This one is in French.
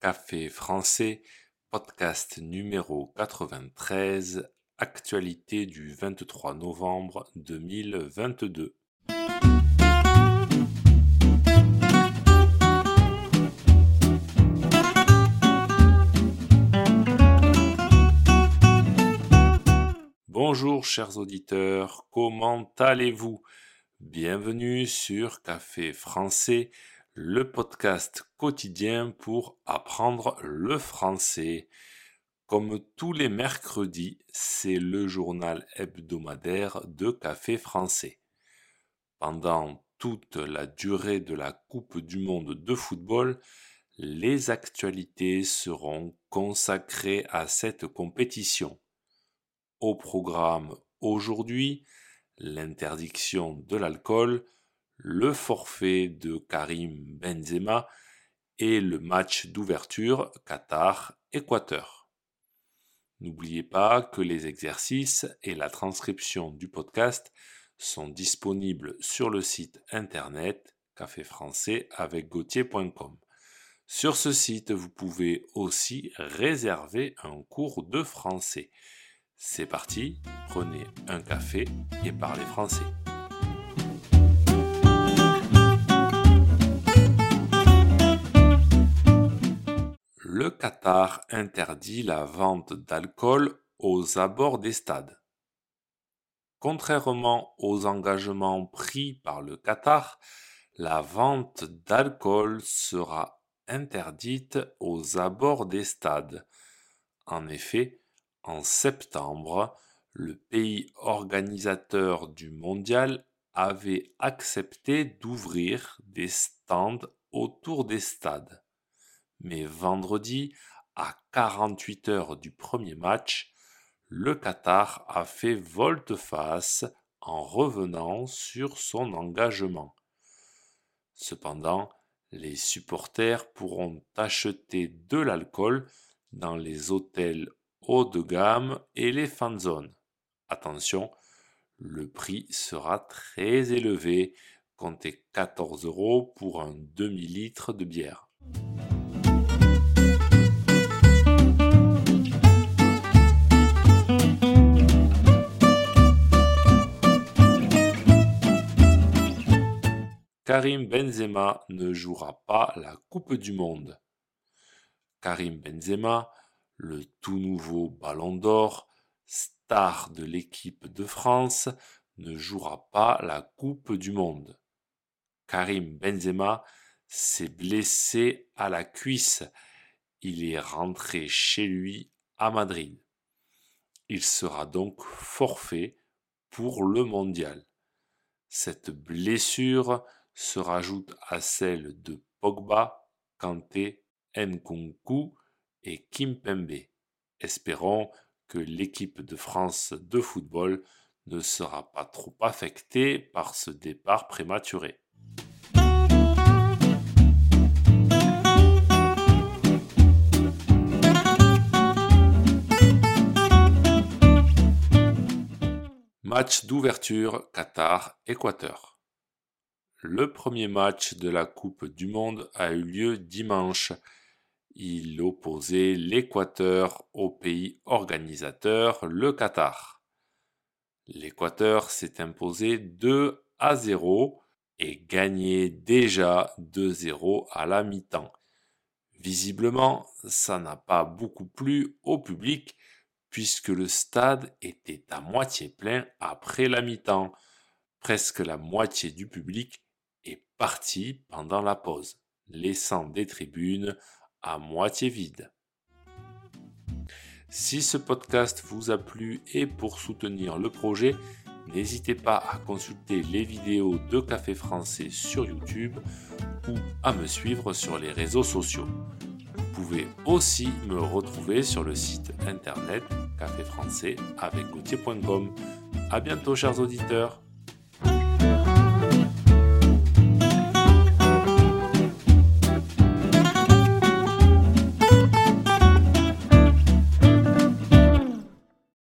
Café français, podcast numéro 93, actualité du 23 novembre 2022. Bonjour chers auditeurs, comment allez-vous? Bienvenue sur Café français, le podcast quotidien pour apprendre le français. Comme tous les mercredis, c'est le journal hebdomadaire de Café français. Pendant toute la durée de la Coupe du monde de football, les actualités seront consacrées à cette compétition. Au programme aujourd'hui, l'interdiction de l'alcool, le forfait de Karim Benzema et le match d'ouverture Qatar-Équateur. N'oubliez pas que les exercices et la transcription du podcast sont disponibles sur le site internet café français avec gauthier.com. Sur ce site, vous pouvez aussi réserver un cours de français. C'est parti, prenez un café et parlez français. Le Qatar interdit la vente d'alcool aux abords des stades. Contrairement aux engagements pris par le Qatar, la vente d'alcool sera interdite aux abords des stades. En effet, en septembre, le pays organisateur du mondial avait accepté d'ouvrir des stands autour des stades. Mais vendredi, à 48 heures du premier match, le Qatar a fait volte-face en revenant sur son engagement. Cependant, les supporters pourront acheter de l'alcool dans les hôtels haut de gamme et les fanzones. Attention, le prix sera très élevé, comptez 14 euros pour un demi-litre de bière. Karim Benzema ne jouera pas la Coupe du Monde. Karim Benzema le tout nouveau Ballon d'Or, star de l'équipe de France, ne jouera pas la Coupe du Monde. Karim Benzema s'est blessé à la cuisse. Il est rentré chez lui à Madrid. Il sera donc forfait pour le mondial. Cette blessure se rajoute à celle de Pogba, Kanté, Nkunku et Kimpembe. Espérons que l'équipe de France de football ne sera pas trop affectée par ce départ prématuré. Match d'ouverture Qatar-Équateur. Le premier match de la Coupe du Monde a eu lieu dimanche il opposait l'Équateur au pays organisateur, le Qatar. L'Équateur s'est imposé 2 à 0 et gagnait déjà 2-0 à la mi-temps. Visiblement, ça n'a pas beaucoup plu au public puisque le stade était à moitié plein après la mi-temps. Presque la moitié du public est parti pendant la pause, laissant des tribunes à moitié vide. Si ce podcast vous a plu et pour soutenir le projet, n'hésitez pas à consulter les vidéos de Café Français sur YouTube ou à me suivre sur les réseaux sociaux. Vous pouvez aussi me retrouver sur le site internet café français avec A bientôt chers auditeurs